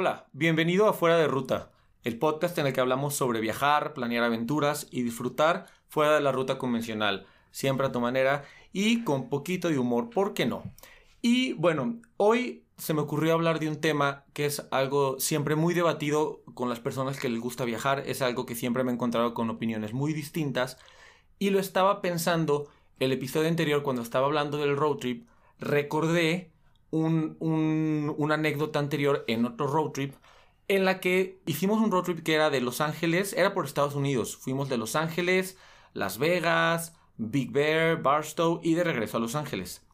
Hola, bienvenido a Fuera de Ruta, el podcast en el que hablamos sobre viajar, planear aventuras y disfrutar fuera de la ruta convencional, siempre a tu manera y con poquito de humor, ¿por qué no? Y bueno, hoy se me ocurrió hablar de un tema que es algo siempre muy debatido con las personas que les gusta viajar, es algo que siempre me he encontrado con opiniones muy distintas y lo estaba pensando el episodio anterior cuando estaba hablando del road trip, recordé un, un, una anécdota anterior en otro road trip en la que hicimos un road trip que era de Los Ángeles, era por Estados Unidos, fuimos de Los Ángeles, Las Vegas, Big Bear, Barstow y de regreso a Los Ángeles.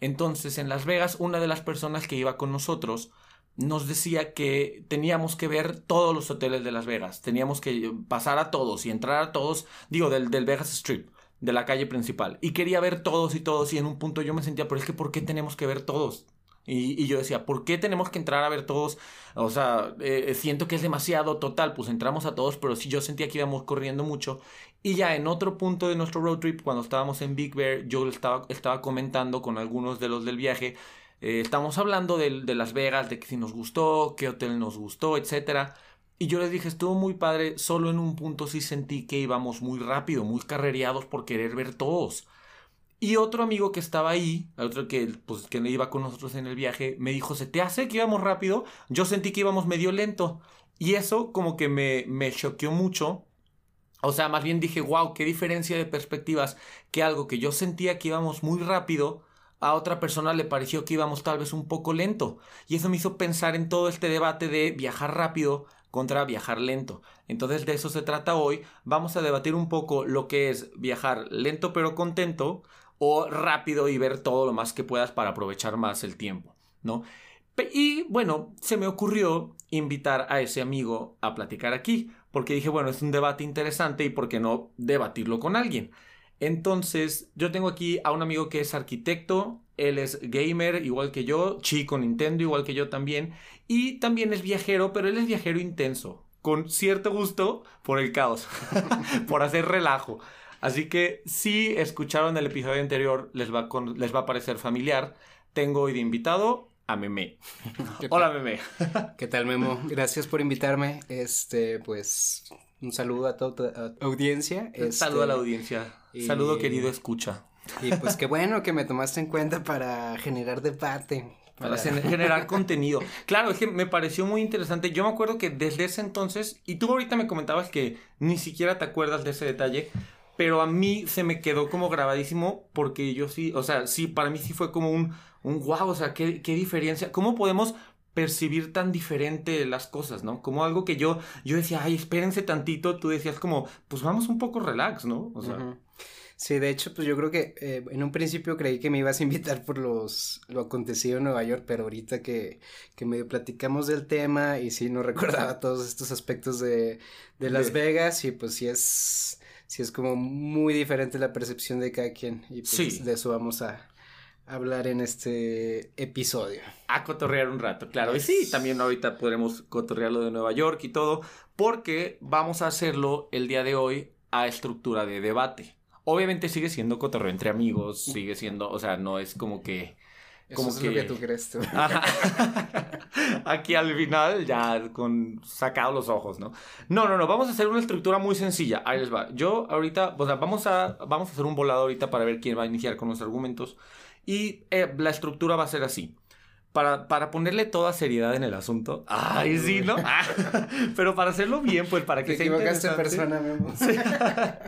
Entonces, en Las Vegas, una de las personas que iba con nosotros nos decía que teníamos que ver todos los hoteles de Las Vegas, teníamos que pasar a todos y entrar a todos, digo, del, del Vegas Strip, de la calle principal. Y quería ver todos y todos y en un punto yo me sentía, pero es que ¿por qué tenemos que ver todos? Y, yo decía, ¿por qué tenemos que entrar a ver todos? O sea, eh, siento que es demasiado total, pues entramos a todos, pero sí yo sentía que íbamos corriendo mucho. Y ya en otro punto de nuestro road trip, cuando estábamos en Big Bear, yo estaba, estaba comentando con algunos de los del viaje, eh, estamos hablando de, Las Vegas, de que si nos gustó, qué hotel nos gustó, etcétera. Y yo les dije, estuvo muy padre, solo en un punto sí sentí que íbamos muy rápido, muy carrereados por querer ver todos. Y otro amigo que estaba ahí, otro que, pues, que iba con nosotros en el viaje, me dijo, ¿se te hace que íbamos rápido? Yo sentí que íbamos medio lento. Y eso como que me, me choqueó mucho. O sea, más bien dije, wow, qué diferencia de perspectivas. Que algo que yo sentía que íbamos muy rápido, a otra persona le pareció que íbamos tal vez un poco lento. Y eso me hizo pensar en todo este debate de viajar rápido contra viajar lento. Entonces de eso se trata hoy. Vamos a debatir un poco lo que es viajar lento pero contento o rápido y ver todo lo más que puedas para aprovechar más el tiempo, ¿no? Y bueno, se me ocurrió invitar a ese amigo a platicar aquí, porque dije, bueno, es un debate interesante y por qué no debatirlo con alguien. Entonces, yo tengo aquí a un amigo que es arquitecto, él es gamer igual que yo, chico Nintendo igual que yo también, y también es viajero, pero él es viajero intenso, con cierto gusto por el caos, por hacer relajo. Así que si escucharon el episodio anterior, les va, les va a parecer familiar. Tengo hoy de invitado a Meme. Hola Meme. ¿Qué tal Memo? Gracias por invitarme. Este, pues, un saludo a toda tu audiencia. Este... Saludo a la audiencia. Saludo querido escucha. Y pues qué bueno que me tomaste en cuenta para generar debate. Para, generar contenido. Claro, es que me pareció muy interesante. Yo me acuerdo que desde ese entonces, y tú ahorita me comentabas que ni siquiera te acuerdas de ese detalle, pero a mí se me quedó como grabadísimo porque yo sí, o sea, sí, para mí sí fue como un, un wow, o sea, qué, qué diferencia, cómo podemos percibir tan diferente las cosas, ¿no? Como algo que yo, yo decía, ay, espérense tantito, tú decías como, pues vamos un poco relax, ¿no? O sea. Sí, de hecho, pues yo creo que eh, en un principio creí que me ibas a invitar por los, lo acontecido en Nueva York, pero ahorita que, que medio platicamos del tema y sí no recordaba todos estos aspectos de, de Las Vegas y pues sí es sí es como muy diferente la percepción de cada quien. Y pues de eso vamos a hablar en este episodio. A cotorrear un rato, claro. Y sí, también ahorita podremos cotorrearlo de Nueva York y todo, porque vamos a hacerlo el día de hoy a estructura de debate. Obviamente sigue siendo cotorreo entre amigos, sigue siendo, o sea, no es como que como es que... lo que tú crees tú. Aquí al final, ya con sacado los ojos, ¿no? No, no, no, vamos a hacer una estructura muy sencilla. Ahí les va. Yo ahorita, o sea, vamos a, vamos a hacer un volado ahorita para ver quién va a iniciar con los argumentos. Y eh, la estructura va a ser así. Para, para, ponerle toda seriedad en el asunto. Ay, sí, ¿no? Pero para hacerlo bien, pues para que sea interesante. persona,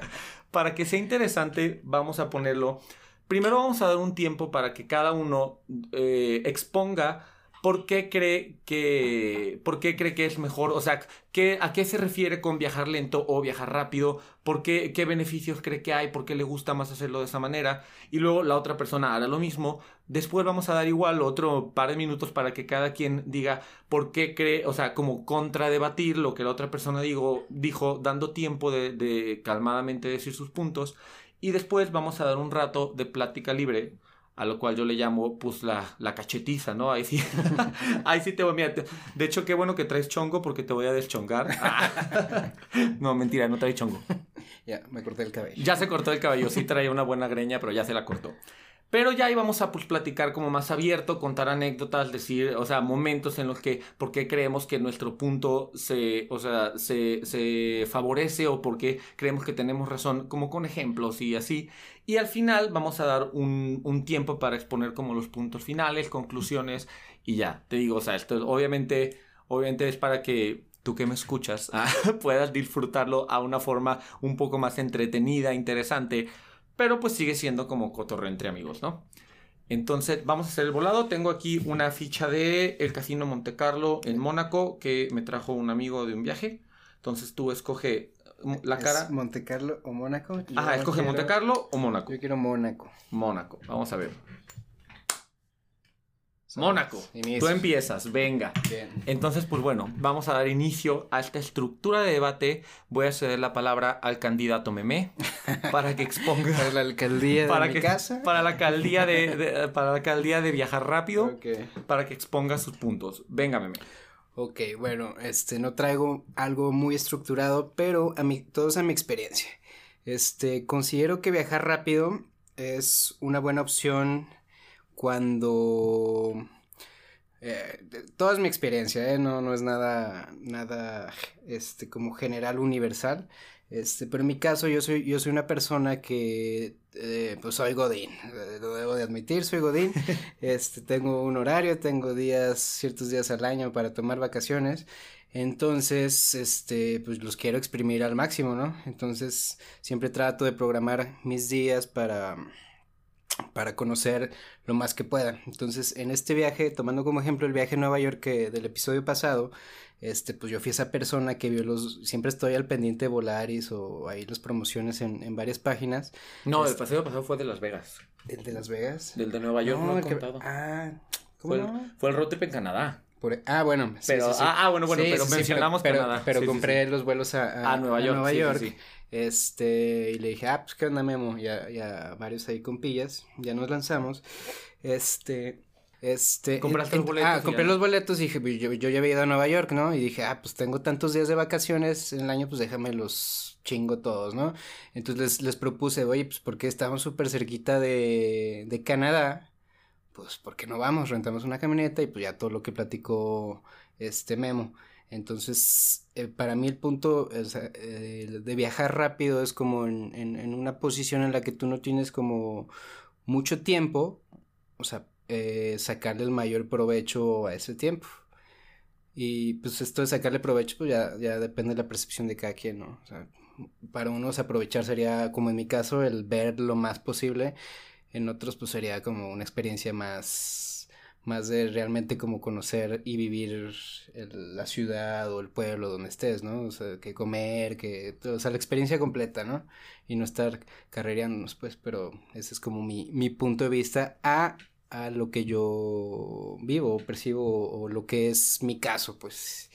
para que sea interesante, vamos a ponerlo Primero vamos a dar un tiempo para que cada uno eh, exponga por qué cree que por qué cree que es mejor, o sea, qué, a qué se refiere con viajar lento o viajar rápido, por qué, qué beneficios cree que hay, por qué le gusta más hacerlo de esa manera, y luego la otra persona hará lo mismo. Después vamos a dar igual otro par de minutos para que cada quien diga por qué cree, o sea, como contradebatir lo que la otra persona digo, dijo, dando tiempo de, de calmadamente decir sus puntos. Y después vamos a dar un rato de plática libre, a lo cual yo le llamo, pues, la, la cachetiza, ¿no? Ahí sí, ahí sí te voy, mira, de hecho, qué bueno que traes chongo porque te voy a deschongar. no, mentira, no traes chongo. Ya, me corté el cabello. Ya se cortó el cabello, sí traía una buena greña, pero ya se la cortó. Pero ya íbamos a pues, platicar como más abierto, contar anécdotas, decir, o sea, momentos en los que, por qué creemos que nuestro punto se, o sea, se, se favorece o por qué creemos que tenemos razón, como con ejemplos y así. Y al final vamos a dar un, un tiempo para exponer como los puntos finales, conclusiones y ya. Te digo, o sea, esto obviamente, obviamente es para que tú que me escuchas ah, puedas disfrutarlo a una forma un poco más entretenida, interesante pero pues sigue siendo como cotorreo entre amigos, ¿no? Entonces, vamos a hacer el volado. Tengo aquí una ficha de el Casino Monte Carlo en Mónaco que me trajo un amigo de un viaje. Entonces, tú escoge mm, la cara. Monte Carlo o Mónaco? Ajá, escoge Monte Carlo o Mónaco. Yo quiero Mónaco. Mónaco, vamos a ver. Mónaco. Tú empiezas, venga. Bien. Entonces, pues bueno, vamos a dar inicio a esta estructura de debate. Voy a ceder la palabra al candidato Memé para que exponga. para la alcaldía para de que, casa. Para la alcaldía de, para la alcaldía de viajar rápido. Para que exponga sus puntos. Venga, Memé. Ok, bueno, este no traigo algo muy estructurado, pero a mí, todos a mi experiencia. Este, considero que viajar rápido es una buena opción cuando... Eh, toda es mi experiencia, ¿eh? no, no es nada, nada, este, como general universal, este, pero en mi caso yo soy, yo soy una persona que, eh, pues soy Godín, eh, lo debo de admitir, soy Godín, este, tengo un horario, tengo días, ciertos días al año para tomar vacaciones, entonces, este, pues los quiero exprimir al máximo, ¿no? Entonces, siempre trato de programar mis días para para conocer lo más que pueda. Entonces, en este viaje, tomando como ejemplo el viaje a Nueva York del episodio pasado, este, pues yo fui esa persona que vio los, siempre estoy al pendiente de Volaris o ahí las promociones en, en varias páginas. No, el paseo pasado fue de Las Vegas. ¿El de Las Vegas? Del de Nueva York no, he contado. Ah, ¿cómo fue, el, fue el road trip en Canadá. Por, ah, bueno. pero, Ah, bueno, bueno, pero mencionamos pero, Canadá. Pero, compré los vuelos a, a, Nueva York. A Nueva York. Este, y le dije, ah, pues qué onda, Memo. Ya, ya varios ahí con pillas. Ya nos lanzamos. Este. Este. ¿Compraste los boletos? Ah, compré los boletos y dije, pues, yo, yo ya había ido a Nueva York, ¿no? Y dije, ah, pues tengo tantos días de vacaciones en el año, pues déjame los chingo todos, ¿no? Entonces les, les propuse, oye, pues porque estamos súper cerquita de, de Canadá, pues porque no vamos, rentamos una camioneta y pues ya todo lo que platicó este Memo. Entonces, eh, para mí el punto eh, de viajar rápido es como en, una posición en la que tú no tienes como mucho tiempo, o sea, eh, sacarle el mayor provecho a ese tiempo. Y pues esto de sacarle provecho, pues ya, ya depende de la percepción de cada quien, ¿no? O sea, para unos aprovechar sería, como en mi caso, el ver lo más posible. En otros, pues sería como una experiencia más más de realmente como conocer y vivir la ciudad o el pueblo donde estés, ¿no? O sea, que comer, que, o sea, la experiencia completa, ¿no? Y no estar carrereándonos, pues, pero ese es como mi, mi punto de vista a, a lo que yo vivo, percibo, o lo que es mi caso, pues.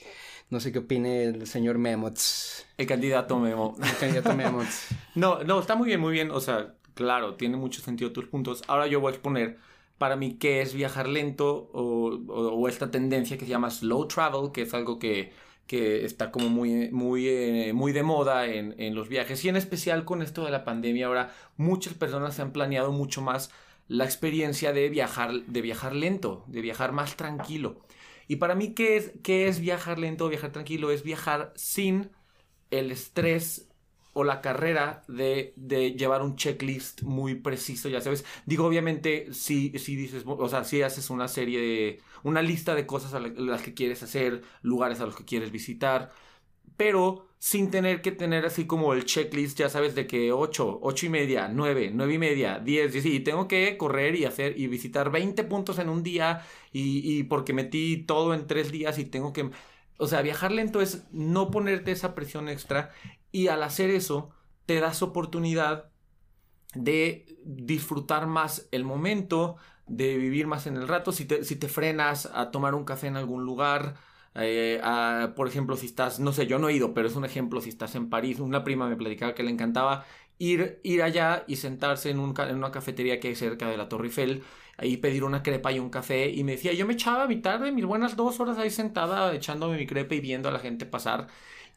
No sé qué opine el señor Memots. El candidato Memo. El candidato Memots. no, no, está muy bien, muy bien. O sea, claro, tiene mucho sentido tus puntos. Ahora yo voy a exponer para mí qué es viajar lento o, esta tendencia que se llama slow travel, que es algo que, que está como muy, muy, eh, muy de moda en, los viajes y en especial con esto de la pandemia ahora muchas personas se han planeado mucho más la experiencia de viajar, de viajar lento, de viajar más tranquilo. Y para mí, ¿qué es, qué es viajar lento o viajar tranquilo? Es viajar sin el estrés o la carrera de, de, llevar un checklist muy preciso, ya sabes. Digo, obviamente, si, si dices, o sea, si haces una serie de, una lista de cosas a las que quieres hacer, lugares a los que quieres visitar, pero sin tener que tener así como el checklist, ya sabes, de que 8, 8 y media, 9, 9 y media, 10, y tengo que correr y hacer y visitar 20 puntos en un día y, y porque metí todo en 3 días y tengo que... O sea, viajar lento es no ponerte esa presión extra y al hacer eso, te das oportunidad de disfrutar más el momento, de vivir más en el rato. Si te, si te frenas a tomar un café en algún lugar, eh, por ejemplo, si estás, no sé, yo no he ido, pero es un ejemplo, si estás en París, una prima me platicaba que le encantaba ir, ir allá y sentarse en, un, en una cafetería que hay cerca de la Torre Eiffel, ahí pedir una crepa y un café, y me decía, yo me echaba mi tarde, mis buenas dos horas ahí sentada, echándome mi crepa y viendo a la gente pasar,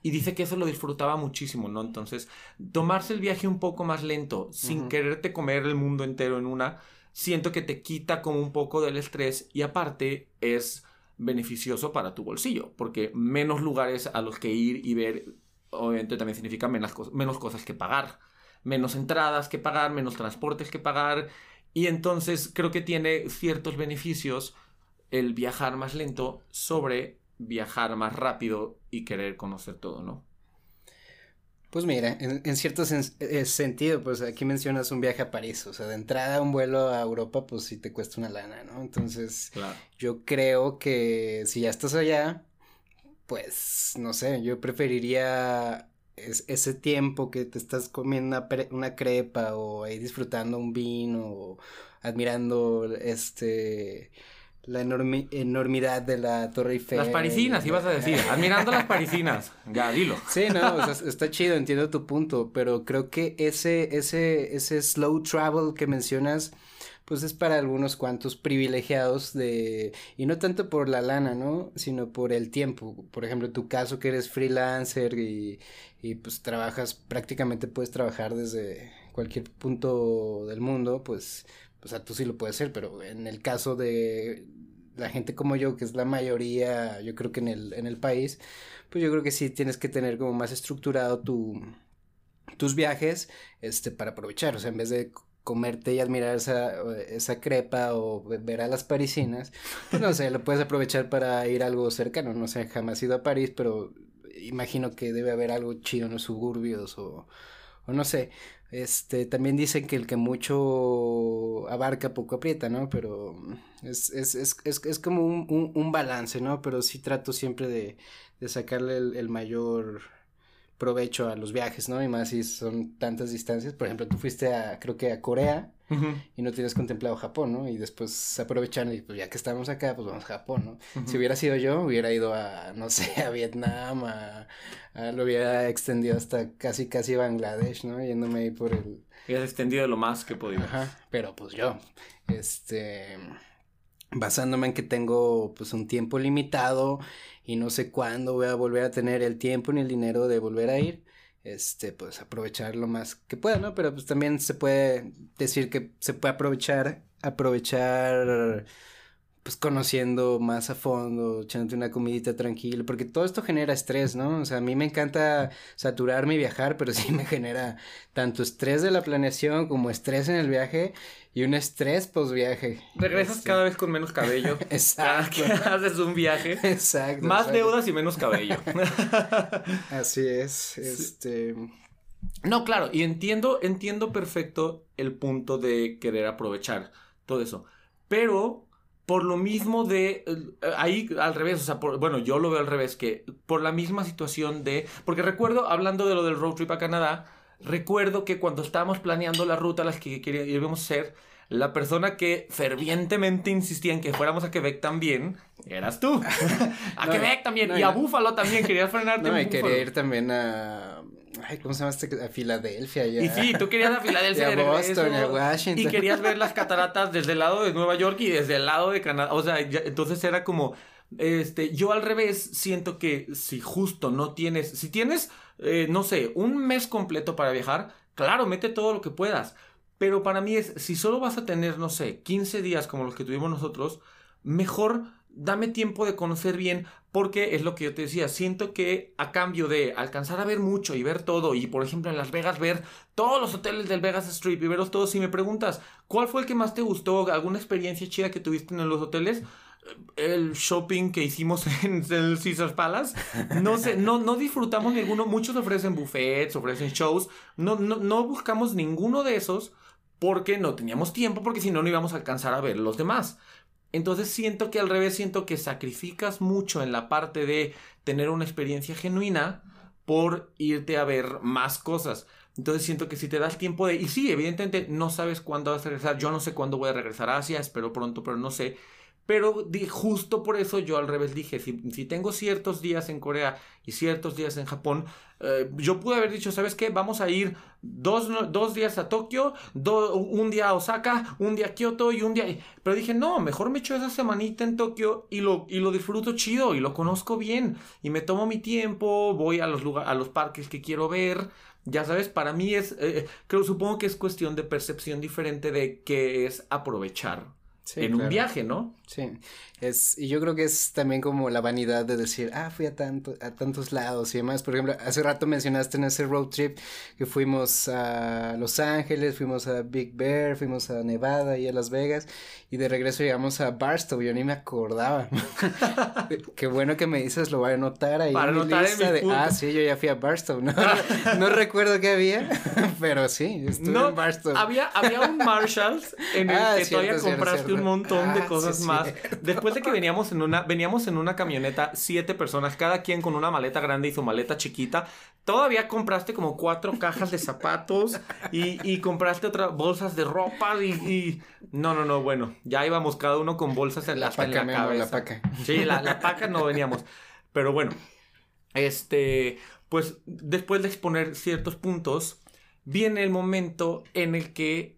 y dice que eso lo disfrutaba muchísimo, ¿no? Entonces, tomarse el viaje un poco más lento, sin quererte comer el mundo entero en una, siento que te quita como un poco del estrés y aparte es beneficioso para tu bolsillo, porque menos lugares a los que ir y ver, obviamente también significa menos, menos cosas que pagar, menos entradas que pagar, menos transportes que pagar, y entonces creo que tiene ciertos beneficios el viajar más lento sobre viajar más rápido y querer conocer todo, ¿no? Pues mira, en, cierto eh, sentido, pues aquí mencionas un viaje a París, o sea, de entrada un vuelo a Europa, pues sí te cuesta una lana, ¿no? Entonces, yo creo que si ya estás allá, pues, no sé, yo preferiría ese tiempo que te estás comiendo una, una crepa o ahí disfrutando un vino o admirando este la enormidad de la Torre Eiffel. Las parisinas, ibas a decir, admirando las parisinas, ya, dilo. Sí, no, o sea, está chido, entiendo tu punto, pero creo que ese, ese, ese slow travel que mencionas, pues es para algunos cuantos privilegiados de, y no tanto por la lana, ¿no? Sino por el tiempo. Por ejemplo, tu caso que eres freelancer y, y pues trabajas, prácticamente puedes trabajar desde cualquier punto del mundo, pues o sea, tú sí lo puedes hacer, pero en el caso de la gente como yo, que es la mayoría, yo creo que en el, en el país, pues yo creo que sí tienes que tener como más estructurado tu, tus viajes, este, para aprovechar, o sea, en vez de comerte y admirar esa, esa crepa o ver a las parisinas, pues no sé, lo puedes aprovechar para ir a algo cercano, no sé, jamás he ido a París, pero imagino que debe haber algo chido en los suburbios o, o no sé, este, también dicen que el que mucho abarca poco aprieta, ¿no? Pero es, es, es, es como un, un, balance, ¿no? Pero sí trato siempre de, de sacarle el, mayor provecho a los viajes, ¿no? Y más si son tantas distancias. Por ejemplo, tú fuiste a, creo que a Corea y no tienes contemplado Japón, ¿no? Y después aprovechan y pues ya que estamos acá, pues vamos a Japón, ¿no? Si hubiera sido yo, hubiera ido a, no sé, a Vietnam, a, lo hubiera extendido hasta casi, casi Bangladesh, ¿no? Yéndome ahí por el... Hubieras extendido lo más que podía. Ajá, pero pues yo, este basándome en que tengo pues un tiempo limitado y no sé cuándo voy a volver a tener el tiempo ni el dinero de volver a ir, este, pues aprovechar lo más que pueda, ¿no? Pero pues también se puede decir que se puede aprovechar, aprovechar pues conociendo más a fondo, echándote una comidita tranquila, porque todo esto genera estrés, ¿no? O sea, a mí me encanta saturarme y viajar, pero sí me genera tanto estrés de la planeación como estrés en el viaje y un estrés post viaje. Regresas este. cada vez con menos cabello. Exacto. haces un viaje. Exacto. Más deudas y menos cabello. Así es. Este. No, claro, y entiendo, entiendo perfecto el punto de querer aprovechar todo eso. Pero por lo mismo de eh, ahí al revés, o sea, bueno, yo lo veo al revés que por la misma situación de porque recuerdo hablando de lo del road trip a Canadá, recuerdo que cuando estábamos planeando la ruta a las que queríamos ser, la persona que fervientemente insistía en que fuéramos a Quebec también, eras tú. a Quebec también y a Búfalo también querías frenarte. No, me quería ir también a Ay, ¿cómo se llama este? A Filadelfia. Ya. Y sí, tú querías a Filadelfia. a Boston, a Washington. Y querías ver las cataratas desde el lado de Nueva York y desde el lado de Canadá. O sea, entonces era como. Este, yo al revés siento que si justo no tienes. Si tienes, eh, no sé, un mes completo para viajar, claro, mete todo lo que puedas. Pero para mí es, si solo vas a tener, no sé, 15 días como los que tuvimos nosotros, mejor dame tiempo de conocer bien, porque es lo que yo te decía, siento que a cambio de alcanzar a ver mucho y ver todo, y por ejemplo en Las Vegas ver todos los hoteles del Vegas Strip y verlos todos, si me preguntas, ¿cuál fue el que más te gustó? ¿Alguna experiencia chida que tuviste en los hoteles? el shopping que hicimos en el Caesars Palace. No sé, no, no disfrutamos ninguno. Muchos ofrecen buffets, ofrecen shows. No, no, no buscamos ninguno de esos porque no teníamos tiempo, porque si no, no íbamos a alcanzar a ver los demás. Entonces siento que al revés, siento que sacrificas mucho en la parte de tener una experiencia genuina por irte a ver más cosas. Entonces siento que si te das tiempo de... Y sí, evidentemente no sabes cuándo vas a regresar. Yo no sé cuándo voy a regresar a Asia, espero pronto, pero no sé. Pero justo por eso yo al revés dije, si, si, tengo ciertos días en Corea y ciertos días en Japón, eh, yo pude haber dicho, ¿sabes qué? Vamos a ir dos, dos días a Tokio, un día a Osaka, un día a Kioto y un día... Pero dije, no, mejor me echo esa semanita en Tokio y lo, y lo disfruto chido y lo conozco bien y me tomo mi tiempo, voy a los, a los parques que quiero ver Ya sabes, para mí es, eh, eh, creo, supongo que es cuestión de percepción diferente de qué es aprovechar en un viaje, ¿no? Sí, es, y yo creo que es también como la vanidad de decir, ah, fui a, tanto, a tantos lados y demás. Por ejemplo, hace rato mencionaste en ese road trip que fuimos a Los Ángeles, fuimos a Big Bear, fuimos a Nevada y a Las Vegas, y de regreso llegamos a Barstow, yo ni me acordaba. Qué bueno que me dices, lo voy a anotar ahí. Para anotar en mi de, ah, sí, yo ya fui a Barstow, no, no recuerdo qué había, pero sí, estuve en Barstow. Había, había un Marshalls en el ah, que todavía compraste un montón de ah, cosas más. Después de que veníamos en una, veníamos en una camioneta, siete personas, cada quien con una maleta grande y su maleta chiquita. Todavía compraste como cuatro cajas de zapatos y, y compraste otras bolsas de ropa y, No, no, no, bueno, ya íbamos cada uno con bolsas en la, en la cabeza. La paca. Sí, la, la paca no veníamos. Pero bueno, este, pues después de exponer ciertos puntos, viene el momento en el que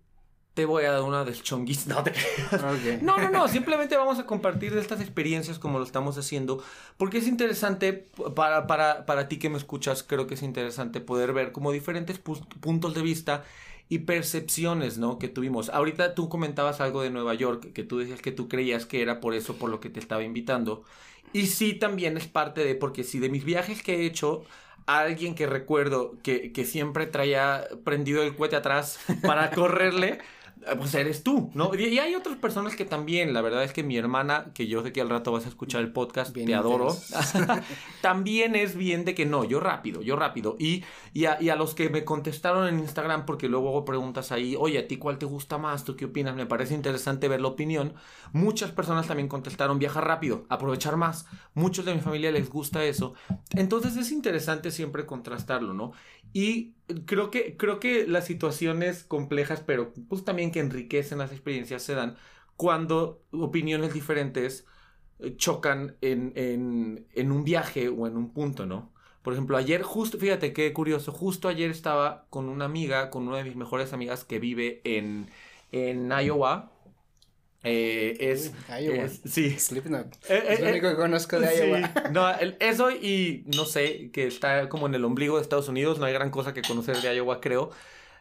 te voy a dar una del chonguis. No, no, no, no, simplemente vamos a compartir estas experiencias como lo estamos haciendo, porque es interesante para, para, para ti que me escuchas, creo que es interesante poder ver como diferentes puntos de vista y percepciones, ¿no? Que tuvimos. Ahorita tú comentabas algo de Nueva York, que tú decías que tú creías que era por eso, por lo que te estaba invitando. Y sí, también es parte de, porque si de mis viajes que he hecho, alguien que recuerdo que, que siempre traía prendido el cohete atrás para correrle, Ah, pues eres tú, ¿no? Y, hay otras personas que también, la verdad es que mi hermana, que yo sé que al rato vas a escuchar el podcast, te adoro, también es bien de que no, yo rápido, yo rápido. Y, y, a, los que me contestaron en Instagram, porque luego hago preguntas ahí, oye, ¿a ti cuál te gusta más? ¿Tú qué opinas? Me parece interesante ver la opinión. Muchas personas también contestaron, viajar rápido, aprovechar más. Muchos de mi familia les gusta eso. Entonces es interesante siempre contrastarlo, ¿no? Y creo que, creo que las situaciones complejas, pero pues también que enriquecen las experiencias, se dan cuando opiniones diferentes eh, chocan en, en, en un viaje o en un punto, ¿no? Por ejemplo, ayer justo, fíjate qué curioso, justo ayer estaba con una amiga, con una de mis mejores amigas que vive en, en Iowa, eh, es, Iowa. sí. Slipknot. Eh, es lo único que conozco de Iowa. No, eso y no sé, que está como en el ombligo de Estados Unidos, no hay gran cosa que conocer de Iowa, creo.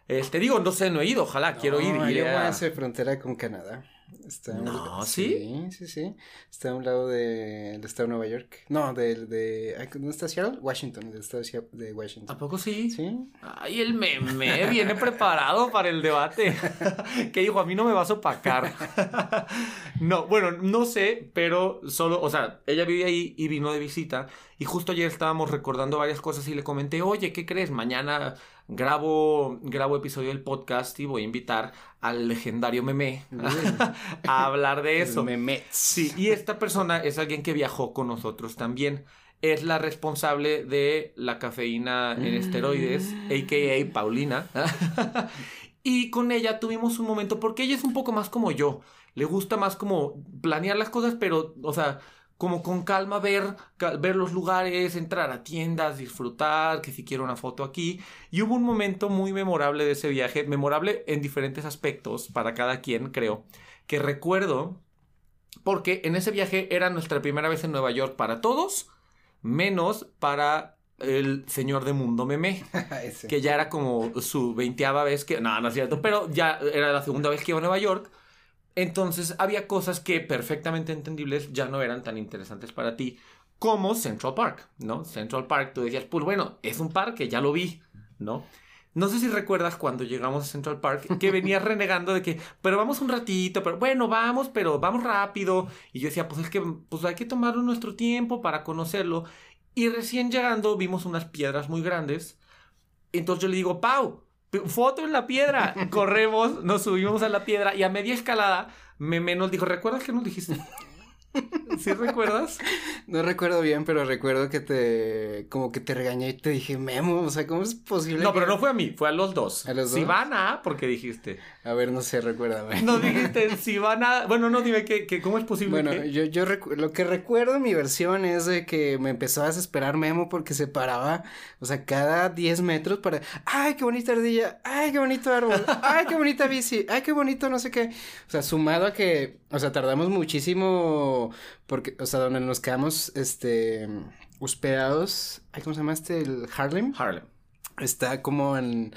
Este, digo, no sé, no he ido, ojalá, quiero ir. Iowa hace frontera con Canadá. Está no, ¿sí? Sí, sí, Está a un lado del estado de Nueva York. No, del de... ¿Dónde está Seattle? Washington, del estado de Washington. ¿A poco sí? Sí. Ay, el meme viene preparado para el debate. que dijo, a mí no me vas a opacar. no, bueno, no sé, pero solo, o sea, ella vive ahí y vino de visita. Y justo ayer estábamos recordando varias cosas y le comenté, oye, ¿qué crees? Mañana grabo, grabo episodio del podcast y voy a invitar al legendario Meme a hablar de eso. Meme. Sí, y esta persona es alguien que viajó con nosotros también. Es la responsable de la cafeína en esteroides, a.k.a. Paulina. y con ella tuvimos un momento, porque ella es un poco más como yo. Le gusta más como planear las cosas, pero, o sea, como con calma ver, ver los lugares, entrar a tiendas, disfrutar, que si quiero una foto aquí. Y hubo un momento muy memorable de ese viaje, memorable en diferentes aspectos para cada quien, creo, que recuerdo porque en ese viaje era nuestra primera vez en Nueva York para todos, menos para el señor de Mundo Meme, que ya era como su veinteava vez que, no, no es cierto, pero ya era la segunda vez que iba a Nueva York. Entonces había cosas que perfectamente entendibles ya no eran tan interesantes para ti como Central Park, ¿no? Central Park, tú decías, pues bueno, es un parque, ya lo vi, ¿no? No sé si recuerdas cuando llegamos a Central Park que venías renegando de que, pero vamos un ratito, pero bueno, vamos, pero vamos rápido. Y yo decía, pues es que pues hay que tomar nuestro tiempo para conocerlo. Y recién llegando vimos unas piedras muy grandes. Entonces yo le digo, Pau, foto en la piedra. Corremos, nos subimos a la piedra y a media escalada Meme nos dijo, ¿recuerdas que nos dijiste? ¿Sí recuerdas? No recuerdo bien, pero recuerdo que te, como que te regañé y te dije, Memo, o sea, ¿cómo es posible? No, pero no fue a mí, fue a los dos. A los dos. Si van a, porque dijiste. A ver, no sé, recuérdame. No dijiste, si van a, bueno, no, dime, que, ¿cómo es posible? Bueno, yo, yo lo que recuerdo mi versión es de que me empezó a desesperar Memo porque se paraba, o sea, cada 10 metros para, ay, qué bonita ardilla, ay, qué bonito árbol, ay, qué bonita bici, ay, qué bonito no sé qué. O sea, sumado a que, o sea, tardamos muchísimo porque, o sea, donde nos quedamos, este, hospedados, ¿cómo se llama este? El Harlem. Harlem. está como en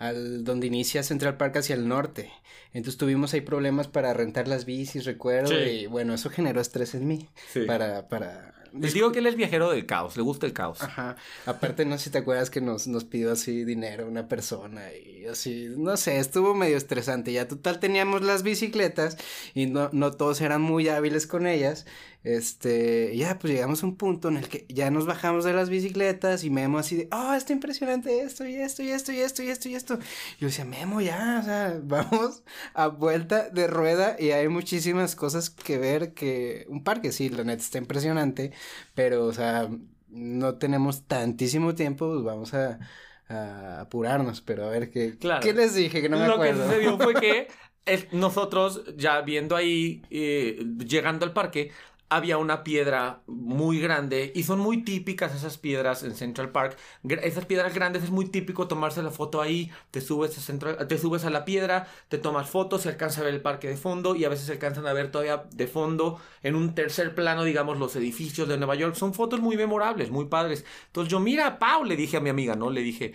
al donde inicia Central Park hacia el norte. Entonces tuvimos ahí problemas para rentar las bicis, recuerdo, y bueno, eso generó estrés en mí sí. para para les digo que él es viajero del caos, le gusta el caos. Ajá. Aparte, no sé si te acuerdas que nos, nos pidió así dinero una persona y así, no sé, estuvo medio estresante. Ya total teníamos las bicicletas y no, no todos eran muy hábiles con ellas. Este, ya pues llegamos a un punto en el que ya nos bajamos de las bicicletas y Memo así de, oh, está impresionante esto y esto y esto y esto y esto y esto. yo decía, Memo, ya, o sea, vamos a vuelta de rueda y hay muchísimas cosas que ver que un parque, sí, la neta está impresionante, pero, o sea, no tenemos tantísimo tiempo, pues vamos a, a apurarnos, pero a ver qué, claro. ¿qué les dije? Que no me Lo acuerdo. que sucedió fue que nosotros, ya viendo ahí, eh, llegando al parque, había una piedra muy grande y son muy típicas esas piedras en Central Park. Esas piedras grandes es muy típico tomarse la foto ahí, te subes a, Central, te subes a la piedra, te tomas fotos, se alcanza a ver el parque de fondo y a veces se alcanzan a ver todavía de fondo en un tercer plano, digamos, los edificios de Nueva York. Son fotos muy memorables, muy padres. Entonces yo, mira, Pau, le dije a mi amiga, ¿no? Le dije,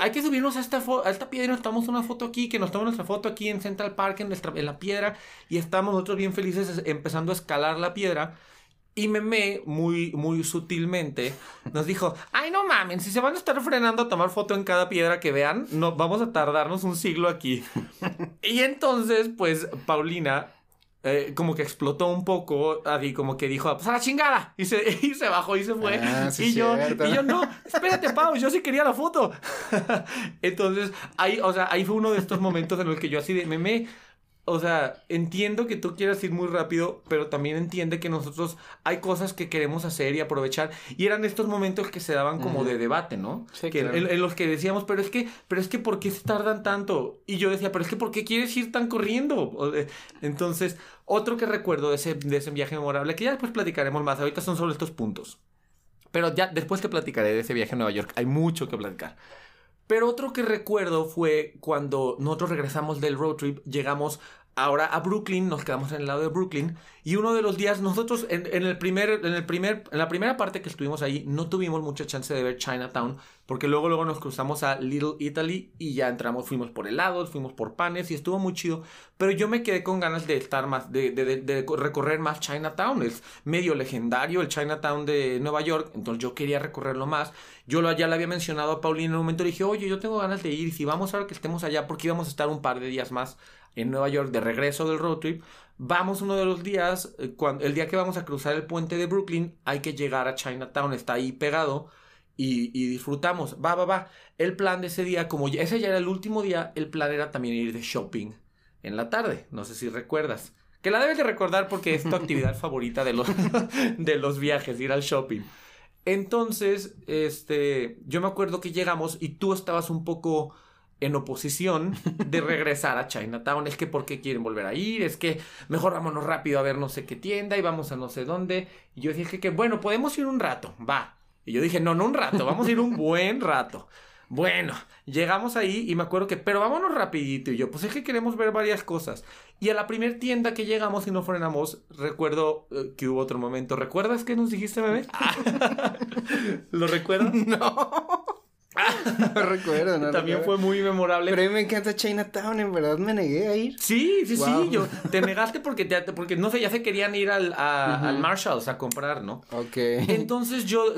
hay que subirnos a esta, a esta piedra y nos tomamos una foto aquí, que nos tomamos nuestra foto aquí en Central Park, en, nuestra, en la piedra, y estamos nosotros bien felices empezando a escalar la piedra. Y Meme, muy, muy sutilmente, nos dijo, ay, no mamen, si se van a estar frenando a tomar foto en cada piedra que vean, no, vamos a tardarnos un siglo aquí. y entonces, pues, Paulina eh, como que explotó un poco, así como que dijo, pues a la chingada, y se, y se bajó y se fue. Ah, sí y, yo, cierto. y yo, no, espérate, Pau, yo sí quería la foto. Entonces, ahí, o sea, ahí fue uno de estos momentos en los que yo así de meme. O sea, entiendo que tú quieras ir muy rápido, pero también entiende que nosotros hay cosas que queremos hacer y aprovechar. Y eran estos momentos que se daban como de debate, ¿no? Sí, que, claro. en, en los que decíamos, pero es que, pero es que, ¿por qué se tardan tanto? Y yo decía, pero es que, ¿por qué quieres ir tan corriendo? Entonces, otro que recuerdo de ese, de ese viaje memorable, que ya después platicaremos más, ahorita son solo estos puntos. Pero ya después te platicaré de ese viaje a Nueva York, hay mucho que platicar. Pero otro que recuerdo fue cuando nosotros regresamos del road trip, llegamos ahora a Brooklyn, nos quedamos en el lado de Brooklyn y uno de los días nosotros en, el primer en el primer en la primera parte que estuvimos ahí no tuvimos mucha chance de ver Chinatown porque luego luego nos cruzamos a Little Italy y ya entramos fuimos por helados fuimos por panes y estuvo muy chido pero yo me quedé con ganas de estar más de, de, de, recorrer más Chinatown es medio legendario el Chinatown de Nueva York entonces yo quería recorrerlo más yo lo, ya le había mencionado a Paulina en un momento le dije oye yo tengo ganas de ir si vamos ahora que estemos allá porque íbamos a estar un par de días más en Nueva York de regreso del road trip, vamos uno de los días, eh, cuando, el día que vamos a cruzar el puente de Brooklyn, hay que llegar a Chinatown, está ahí pegado y, y, disfrutamos. Va, va, va. El plan de ese día, como ya, ese ya era el último día, el plan era también ir de shopping en la tarde. No sé si recuerdas. Que la debes de recordar porque es tu actividad favorita de los, de los viajes, ir al shopping. Entonces, este, yo me acuerdo que llegamos y tú estabas un poco en oposición de regresar a Chinatown. Es que ¿por qué quieren volver a ir? Es que mejor vámonos rápido a ver no sé qué tienda y vamos a no sé dónde. Y yo dije que bueno, podemos ir un rato, va. Y yo dije, no, no un rato, vamos a ir un buen rato. Bueno, llegamos ahí y me acuerdo que, pero vámonos rapidito. Y yo, pues es que queremos ver varias cosas. Y a la primer tienda que llegamos y no frenamos, recuerdo uh, que hubo otro momento. ¿Recuerdas que nos dijiste, bebé? ¿Lo recuerdas? No. no recuerdo, no También recuerdo. fue muy memorable. Pero a mí me encanta Chinatown, en verdad me negué a ir. Sí, sí, Wow. sí. Yo, te negaste porque, te, porque, no sé, ya se querían ir al, a- al Marshalls a comprar, ¿no? Ok. Entonces yo...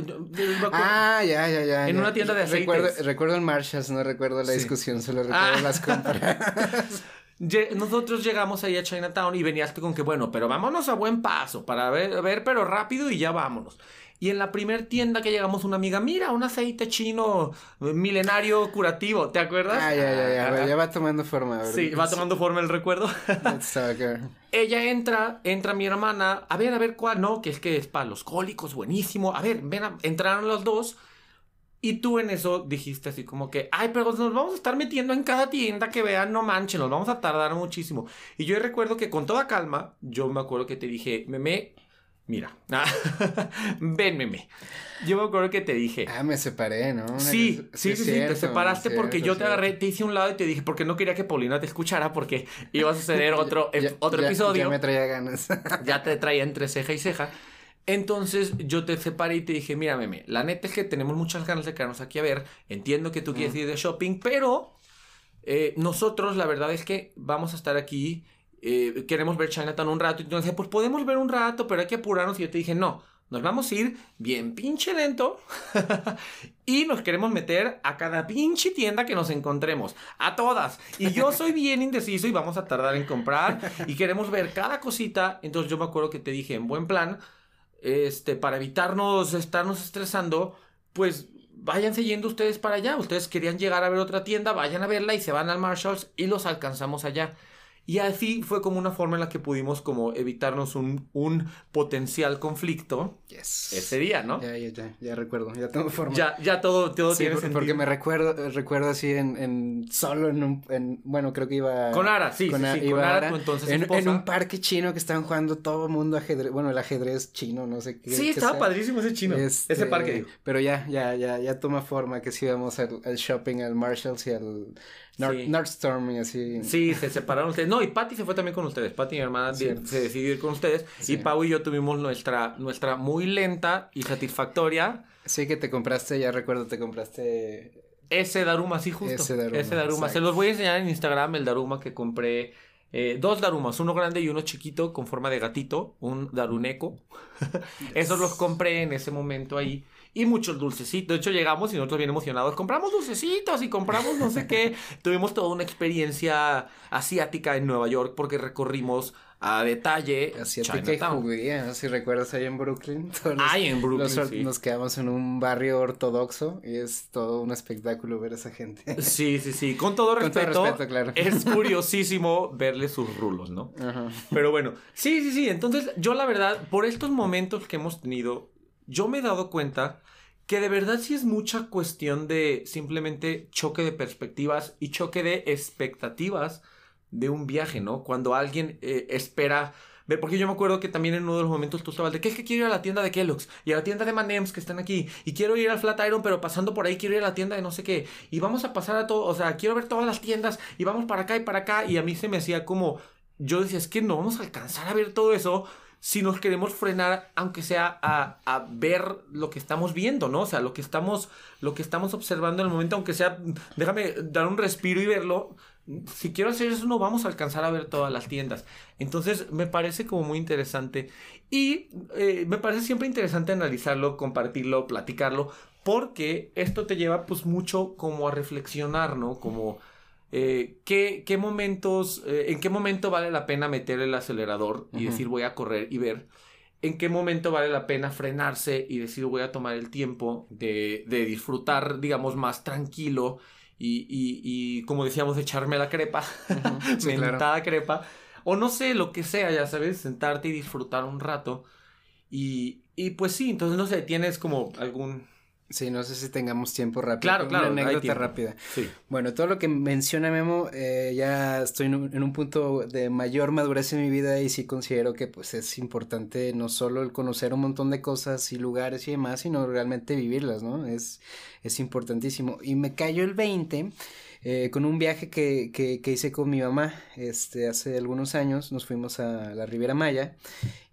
Ah, ya, ya, ya. En ya. una tienda de aceites. Recuerdo, recuerdo el Marshalls, no recuerdo la Sí. discusión, solo recuerdo Ah. las compras. Nosotros llegamos ahí a Chinatown y venías tú con que, bueno, pero vámonos a buen paso para ver, ver pero rápido y ya vámonos. Y en la primer tienda que llegamos, una amiga, mira, un aceite chino eh, milenario curativo, ¿te acuerdas? ah, ya, ya, ya, Ah, ya va tomando forma. ¿verdad? Sí, va tomando forma el recuerdo. Ella entra, entra mi hermana, a ver, a ver cuál, no, que es que es para los cólicos, buenísimo. A ver, ven, a- entraron los dos. Y tú en eso dijiste así como que, ay, pero nos vamos a estar metiendo en cada tienda que vean, no manchen, nos vamos a tardar muchísimo. Y yo recuerdo que con toda calma, yo me acuerdo que te dije, meme, mira, ven, meme. Yo me acuerdo que te dije, Ah, me separé, ¿no? Sí, es sí, sí, te separaste porque yo te agarré, te hice un lado y te dije, porque no quería que Paulina te escuchara porque iba a suceder otro, Ya- ep- otro ya- episodio. Ya me traía ganas. ya te traía entre ceja y ceja. Entonces yo te separé y te dije, mira, meme, la neta es que tenemos muchas ganas de quedarnos aquí a ver. Entiendo que tú quieres ir de shopping, pero eh, nosotros la verdad es que vamos a estar aquí. Eh, queremos ver Chinatown un rato. Y tú decías, pues podemos ver un rato, pero hay que apurarnos. Y yo te dije, no, nos vamos a ir bien pinche lento. y nos queremos meter a cada pinche tienda que nos encontremos. A todas. Y yo soy bien indeciso y vamos a tardar en comprar. Y queremos ver cada cosita. Entonces yo me acuerdo que te dije, en buen plan este, para evitarnos estarnos estresando, pues váyanse yendo ustedes para allá. Ustedes querían llegar a ver otra tienda, vayan a verla y se van al Marshalls y los alcanzamos allá. Y así fue como una forma en la que pudimos como evitarnos un, un potencial conflicto Yes. ese día, ¿no? Ya, ya, ya, ya recuerdo, ya tengo forma. Ya, ya todo, todo Sí, tiene por- porque me recuerdo, recuerdo así en, en solo en un, en, bueno, creo que iba Con Ara, sí, sí, a- sí, con Ara, tu entonces en, esposa. en un parque chino que estaban jugando todo el mundo ajedrez, bueno, el ajedrez chino, no sé qué. Sí, estaba sea. padrísimo ese chino. Este, Ese parque, digo. Pero ya, ya, ya, ya toma forma que sí íbamos al, al shopping, al Marshalls y al Sí. Nordstorm y así. Sí, se separaron ustedes. No, y Patty se fue también con ustedes. Patty, mi hermana, se decidió ir con ustedes. Sí. Y Pau y yo tuvimos nuestra, nuestra muy lenta y satisfactoria. Sí que te compraste, ya recuerdo, te compraste Ese Daruma, sí, justo. Ese Daruma, Ese Daruma. Se los voy a enseñar en Instagram, el Daruma que compré. eh, dos Darumas, uno grande y uno chiquito con forma de gatito, un Daruneco. Esos los compré en ese momento ahí. Y muchos dulcecitos. De hecho, llegamos y nosotros bien emocionados. Compramos dulcecitos y compramos no sé qué. Tuvimos toda una experiencia asiática en Nueva York porque recorrimos a detalle asiática y judía, ¿no? si recuerdas ahí en Brooklyn. Todos los- Ay, en Brooklyn, los- sí. Nos quedamos en un barrio ortodoxo y es todo un espectáculo ver a esa gente. Sí, sí, sí. Con todo Con todo respeto. respeto, claro. Es curiosísimo verle sus rulos, ¿no? Ajá. Pero bueno, sí, sí, sí. Entonces, yo la verdad, por estos momentos que hemos tenido, yo me he dado cuenta que de verdad sí es mucha cuestión de simplemente choque de perspectivas y choque de expectativas de un viaje, ¿no? Cuando alguien eh, espera porque yo me acuerdo que también en uno de los momentos tú estabas de que es que quiero ir a la tienda de Kellogg's y a la tienda de Manems que están aquí y quiero ir al Flatiron, pero pasando por ahí quiero ir a la tienda de no sé qué y vamos a pasar a todo, o sea, quiero ver todas las tiendas y vamos para acá y para acá y a mí se me hacía como yo decía, es que no vamos a alcanzar a ver todo eso si nos queremos frenar, aunque sea a, a ver lo que estamos viendo, ¿no? O sea, lo que estamos, lo que estamos observando en el momento, aunque sea, déjame dar un respiro y verlo. Si quiero hacer eso, no vamos a alcanzar a ver todas las tiendas. Entonces, me parece como muy interesante. Y eh, me parece siempre interesante analizarlo, compartirlo, platicarlo, porque esto te lleva pues mucho como a reflexionar, ¿no? Como eh, ¿qué, qué momentos, eh, en qué momento vale la pena meter el acelerador y decir voy a correr y ver? ¿En qué momento vale la pena frenarse y decir voy a tomar el tiempo de, de disfrutar, digamos, más tranquilo y, y, y, como decíamos, echarme la crepa, Ujú, sí, claro. mentada crepa, o no sé, lo que sea, ya sabes, sentarte y disfrutar un rato. Y, y pues sí, entonces no sé, tienes como algún... Sí, no sé si tengamos tiempo rápido. Claro, Una claro, hay anécdota rápida. Sí. Bueno, todo lo que menciona Memo, eh, ya estoy en un, en un punto de mayor madurez en mi vida y sí considero que pues es importante no solo el conocer un montón de cosas y lugares y demás, sino realmente vivirlas, ¿no? Es, es importantísimo. Y me cayó el 20 eh, con un viaje que, que, que hice con mi mamá, este, hace algunos años, nos fuimos a la Riviera Maya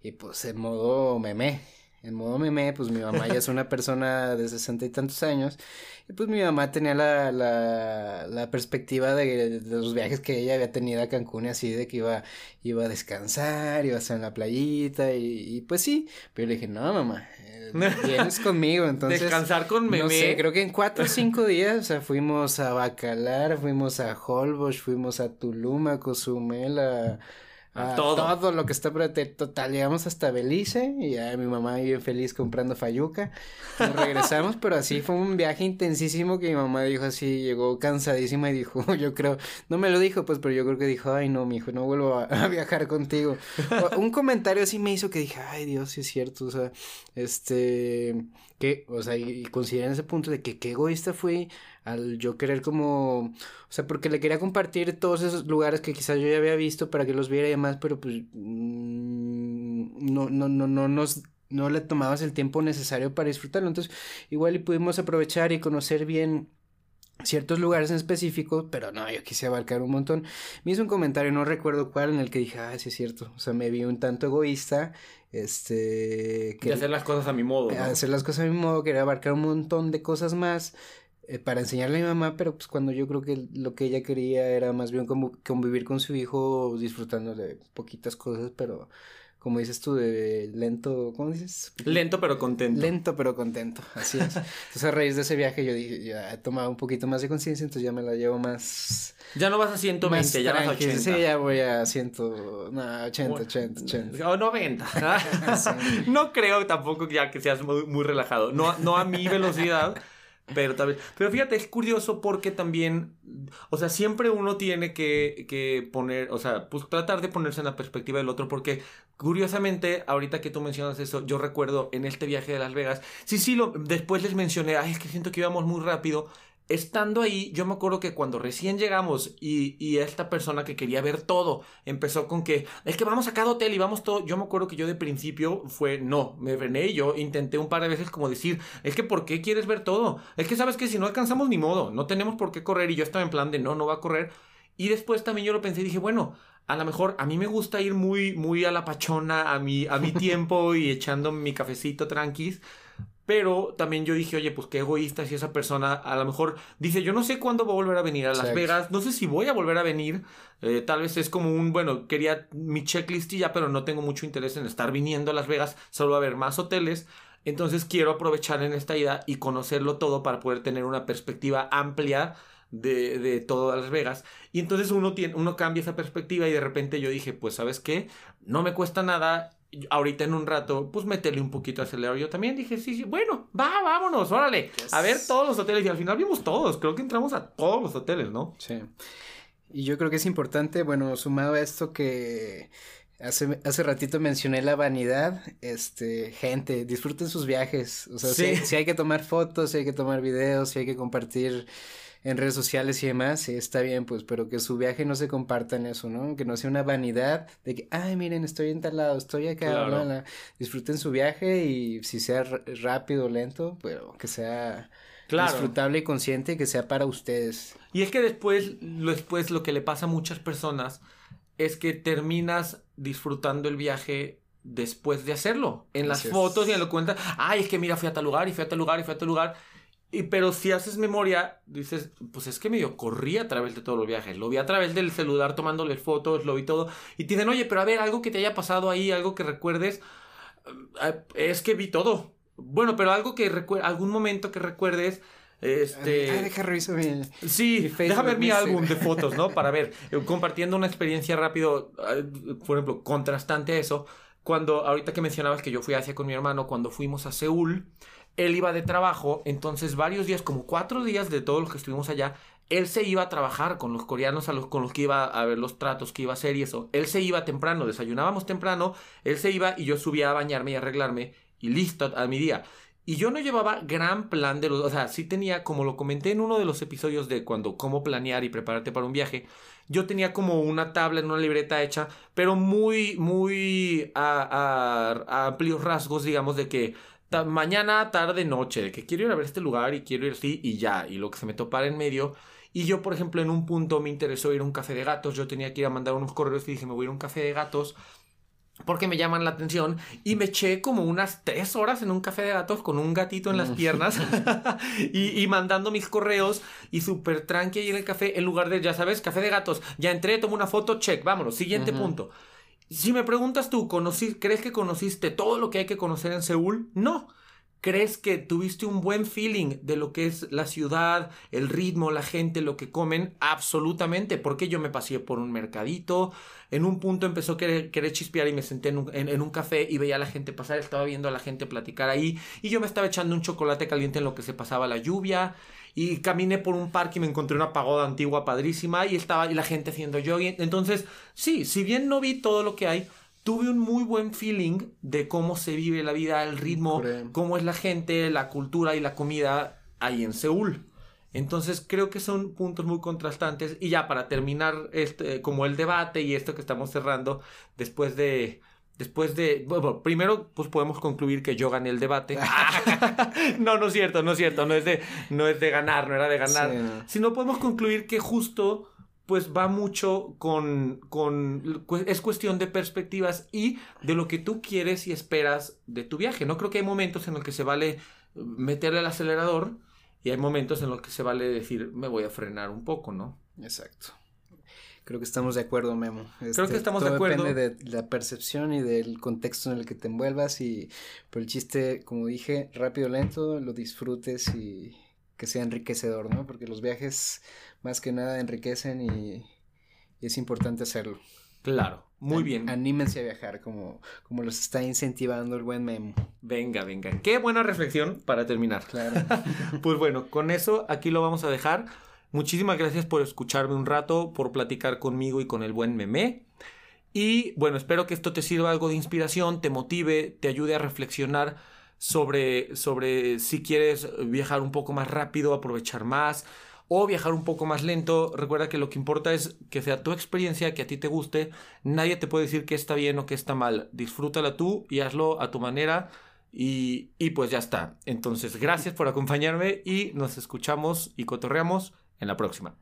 y pues en modo meme. En modo meme, pues mi mamá ya es una persona de sesenta y tantos años y pues mi mamá tenía la, la, la perspectiva de, de los viajes que ella había tenido a Cancún y así, de que iba, iba a descansar, iba a estar en la playita y, y pues sí, pero le dije, no mamá, eh, vienes conmigo, entonces... Descansar con meme. No sé, creo que en cuatro o cinco días, o sea, fuimos a Bacalar, fuimos a Holbox, fuimos a Tulum, a Cozumel, a, A a todo. todo. lo que está. Total, llegamos hasta Belice y ya mi mamá bien feliz comprando fayuca. Nos regresamos, pero así fue un viaje intensísimo que mi mamá dijo así, llegó cansadísima y dijo, yo creo, no me lo dijo pues, pero yo creo que dijo, ay no, mi hijo, no vuelvo a, a viajar contigo. O- un comentario así me hizo que dije, ay Dios, sí es cierto, o sea, este, que, o sea, y, y consideren ese punto de que qué egoísta fui al yo querer como, o sea, porque le quería compartir todos esos lugares que quizás yo ya había visto para que los viera y demás, pero pues mm, no, no, no, no nos no le tomabas el tiempo necesario para disfrutarlo. Entonces, igual y pudimos aprovechar y conocer bien ciertos lugares en específico, pero no, yo quise abarcar un montón. Me hizo un comentario, no recuerdo cuál, en el que dije, ah, sí es cierto, o sea, me vi un tanto egoísta, este... Que, hacer las cosas a mi modo. Hacer las cosas a mi modo, quería abarcar un montón de cosas más eh, para enseñarle a mi mamá, pero pues cuando yo creo que lo que ella quería era más bien convivir con su hijo disfrutando de poquitas cosas, pero como dices tú, de lento, ¿cómo dices? Lento pero contento. Lento pero contento, así es. Entonces a raíz de ese viaje yo dije, ya he tomado un poquito más de conciencia, entonces ya me la llevo más... Ya no vas a 120, ya vas a 80. Sí, ya voy a 100, no, 80, 80, 80. O 90. No creo tampoco ya que seas muy, muy relajado, no, no a mi velocidad. Pero tal vez. Pero fíjate, es curioso porque también. O sea, siempre uno tiene que, que poner. O sea, pues tratar de ponerse en la perspectiva del otro. Porque curiosamente, ahorita que tú mencionas eso, yo recuerdo en este viaje de Las Vegas. Sí, sí, lo, después les mencioné. Ay, es que siento que íbamos muy rápido estando ahí, yo me acuerdo que cuando recién llegamos y, y, esta persona que quería ver todo empezó con que es que vamos a cada hotel y vamos todo. Yo me acuerdo que yo de principio fue no, me frené y yo intenté un par de veces como decir, es que ¿por qué quieres ver todo? Es que sabes que si no alcanzamos ni modo, no tenemos por qué correr y yo estaba en plan de no, no va a correr. Y después también yo lo pensé y dije, bueno, a lo mejor a mí me gusta ir muy, muy a la pachona, a mi, a mi tiempo y echando mi cafecito tranquis. Pero también yo dije, oye, pues qué egoísta si esa persona a lo mejor dice, yo no sé cuándo voy a volver a venir a Las Vegas, no sé si voy a volver a venir. Eh, tal vez es como un, bueno, quería mi checklist y ya, pero no tengo mucho interés en estar viniendo a Las Vegas, solo a ver más hoteles. Entonces quiero aprovechar en esta ida y conocerlo todo para poder tener una perspectiva amplia de, de todo Las Vegas. Y entonces uno, tiene, uno cambia esa perspectiva y de repente yo dije, pues sabes qué, no me cuesta nada ahorita en un rato, pues meterle un poquito acelerador. Yo también dije, sí, sí, bueno, va, vámonos, órale, a ver todos los hoteles. Y al final vimos todos, creo que entramos a todos los hoteles, ¿no? Sí. Y yo creo que es importante, bueno, sumado a esto que hace, hace ratito mencioné la vanidad, este, gente, disfruten sus viajes. O sea, si hay que tomar fotos, si hay que tomar videos, si hay que compartir en redes sociales y demás, sí, está bien, pues, pero que su viaje no se comparta en eso, ¿no? Que no sea una vanidad de que, ay, miren, estoy en tal lado, estoy acá, disfruten su viaje y si sea rápido o lento, pero que sea disfrutable y consciente, que sea para ustedes. Y es que después, después lo que le pasa a muchas personas es que terminas disfrutando el viaje después de hacerlo. En las fotos y en lo cuentas, ay, es que mira, fui a tal lugar y fui a tal lugar y fui a tal lugar. Y, pero si haces memoria, dices, pues es que medio corrí a través de todos los viajes. Lo vi a través del celular tomándole fotos, lo vi todo. Y te dicen, oye, pero a ver, algo que te haya pasado ahí, algo que recuerdes. Eh, es que vi todo. Bueno, pero algo que recuerdes, algún momento que recuerdes. Este. Ah, deja revisar mi. Sí, deja ver mi álbum de fotos, ¿no? Para ver, eh, compartiendo una experiencia rápido, eh, por ejemplo, contrastante a eso. Cuando, ahorita que mencionabas que yo fui a Asia con mi hermano, cuando fuimos a Seúl, él iba de trabajo, entonces varios días, como cuatro días de todos los que estuvimos allá, él se iba a trabajar con los coreanos a los, con los que iba a ver los tratos que iba a hacer y eso. Él se iba temprano, desayunábamos temprano, él se iba y yo subía a bañarme y arreglarme y listo a mi día. Y yo no llevaba gran plan de los, o sea, sí tenía, como lo comenté en uno de los episodios de cuando cómo planear y prepararte para un viaje, yo tenía como una tabla en una libreta hecha, pero muy, muy a, a amplios rasgos, digamos, de que mañana, tarde, noche, de que quiero ir a ver este lugar y quiero ir así y ya, y lo que se me topara en medio. Y yo, por ejemplo, en un punto me interesó ir a un café de gatos, yo tenía que ir a mandar unos correos y dije, me voy a ir a un café de gatos porque me llaman la atención y me eché como unas tres horas en un café de gatos con un gatito en las mm. piernas y, mandando mis correos y súper tranqui ahí en el café en lugar de, ya sabes, café de gatos, ya entré, tomo una foto, check, vámonos, siguiente punto. Si me preguntas tú, ¿crees que conociste todo lo que hay que conocer en Seúl? No. ¿Crees que tuviste un buen feeling de lo que es la ciudad, el ritmo, la gente, lo que comen? Absolutamente, porque yo me pasé por un mercadito, en un punto empezó a querer, chispear y me senté en un, en un, café y veía a la gente pasar, estaba viendo a la gente platicar ahí y yo me estaba echando un chocolate caliente en lo que se pasaba la lluvia y caminé por un parque y me encontré una pagoda antigua padrísima y estaba y la gente haciendo jogging. Entonces, sí, si bien no vi todo lo que hay, tuve un muy buen feeling de cómo se vive la vida, el ritmo, cómo es la gente, la cultura y la comida ahí en Seúl. Entonces creo que son puntos muy contrastantes y ya para terminar este como el debate y esto que estamos cerrando después de después de, bueno, primero pues podemos concluir que yo gané el debate. no, no es cierto, no es cierto, no es de, no es de ganar, no era de ganar, sino podemos concluir que justo pues va mucho con, con, es cuestión de perspectivas y de lo que tú quieres y esperas de tu viaje. No creo que hay momentos en los que se vale meterle el acelerador y hay momentos en los que se vale decir, me voy a frenar un poco, ¿no? Exacto. Creo que estamos de acuerdo, Memo. Creo que este, estamos de acuerdo. Depende de la percepción y del contexto en el que te envuelvas y por el chiste, como dije, rápido, lento, lo disfrutes y que sea enriquecedor, ¿no? Porque los viajes más que nada enriquecen y, es importante hacerlo. Claro, muy bien. Anímense a viajar como, como los está incentivando el buen Memo. Venga, venga. Qué buena reflexión para terminar. Claro. pues bueno, con eso aquí lo vamos a dejar. Muchísimas gracias por escucharme un rato, por platicar conmigo y con el buen meme. Y bueno, espero que esto te sirva algo de inspiración, te motive, te ayude a reflexionar sobre, sobre si quieres viajar un poco más rápido, aprovechar más o viajar un poco más lento. Recuerda que lo que importa es que sea tu experiencia, que a ti te guste. Nadie te puede decir que está bien o que está mal. Disfrútala tú y hazlo a tu manera. Y, y pues ya está. Entonces, gracias por acompañarme y nos escuchamos y cotorreamos en la próxima.